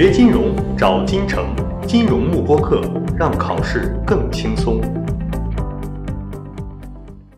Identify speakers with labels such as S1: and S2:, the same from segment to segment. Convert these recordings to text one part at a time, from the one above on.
S1: 学金融找金城，金融慕播课，让考试更轻松。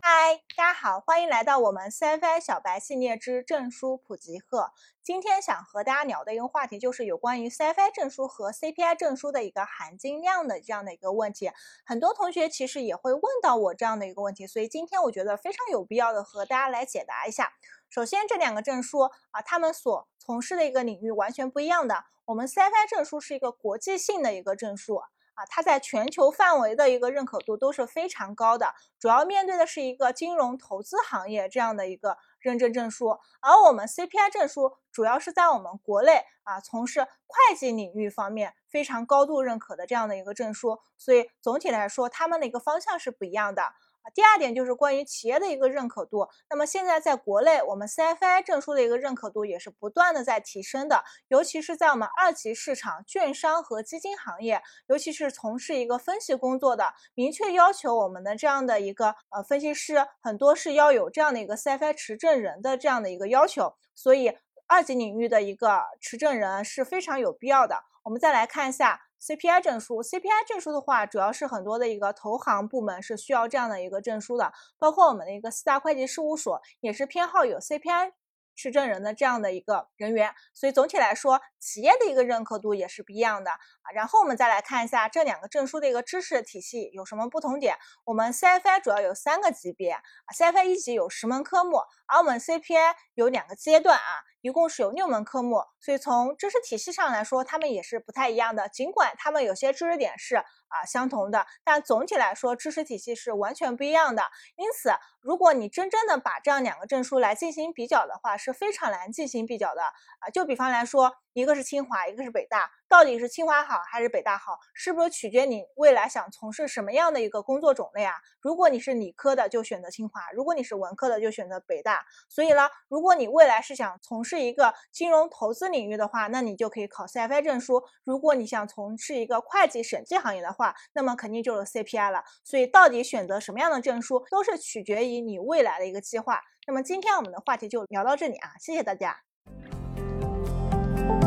S2: 嗨，大家好，欢迎来到我们 CFI 小白系列之证书普及课。今天想和大家聊的一个话题，就是有关于 CFI 证书和 CPI 证书的一个含金量的这样的一个问题。很多同学其实也会问到我这样的一个问题，所以今天我觉得非常有必要的和大家来解答一下。首先，这两个证书啊，他们所从事的一个领域完全不一样的。我们 CFI 证书是一个国际性的一个证书啊，它在全球范围的一个认可度都是非常高的，主要面对的是一个金融投资行业这样的一个认证证书。而我们 CPI 证书主要是在我们国内啊从事会计领域方面非常高度认可的这样的一个证书，所以总体来说，他们的一个方向是不一样的。啊，第二点就是关于企业的一个认可度。那么现在在国内，我们 CFI 证书的一个认可度也是不断的在提升的，尤其是在我们二级市场、券商和基金行业，尤其是从事一个分析工作的，明确要求我们的这样的一个呃分析师，很多是要有这样的一个 CFI 持证人的这样的一个要求，所以二级领域的一个持证人是非常有必要的。我们再来看一下。CPI 证书，CPI 证书的话，主要是很多的一个投行部门是需要这样的一个证书的，包括我们的一个四大会计事务所也是偏好有 CPI。持证人的这样的一个人员，所以总体来说，企业的一个认可度也是不一样的啊。然后我们再来看一下这两个证书的一个知识体系有什么不同点。我们 CFI 主要有三个级别啊，CFI 一级有十门科目，而我们 CPI 有两个阶段啊，一共是有六门科目。所以从知识体系上来说，他们也是不太一样的。尽管他们有些知识点是。啊，相同的，但总体来说，知识体系是完全不一样的。因此，如果你真正的把这样两个证书来进行比较的话，是非常难进行比较的啊。就比方来说，一个是清华，一个是北大。到底是清华好还是北大好，是不是取决你未来想从事什么样的一个工作种类啊？如果你是理科的，就选择清华；如果你是文科的，就选择北大。所以呢，如果你未来是想从事一个金融投资领域的话，那你就可以考 CFI 证书；如果你想从事一个会计审计行业的话，那么肯定就是 CPI 了。所以，到底选择什么样的证书，都是取决于你未来的一个计划。那么，今天我们的话题就聊到这里啊，谢谢大家。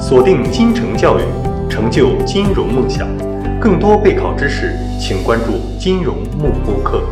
S1: 锁定金城教育。成就金融梦想，更多备考知识，请关注金融幕播课。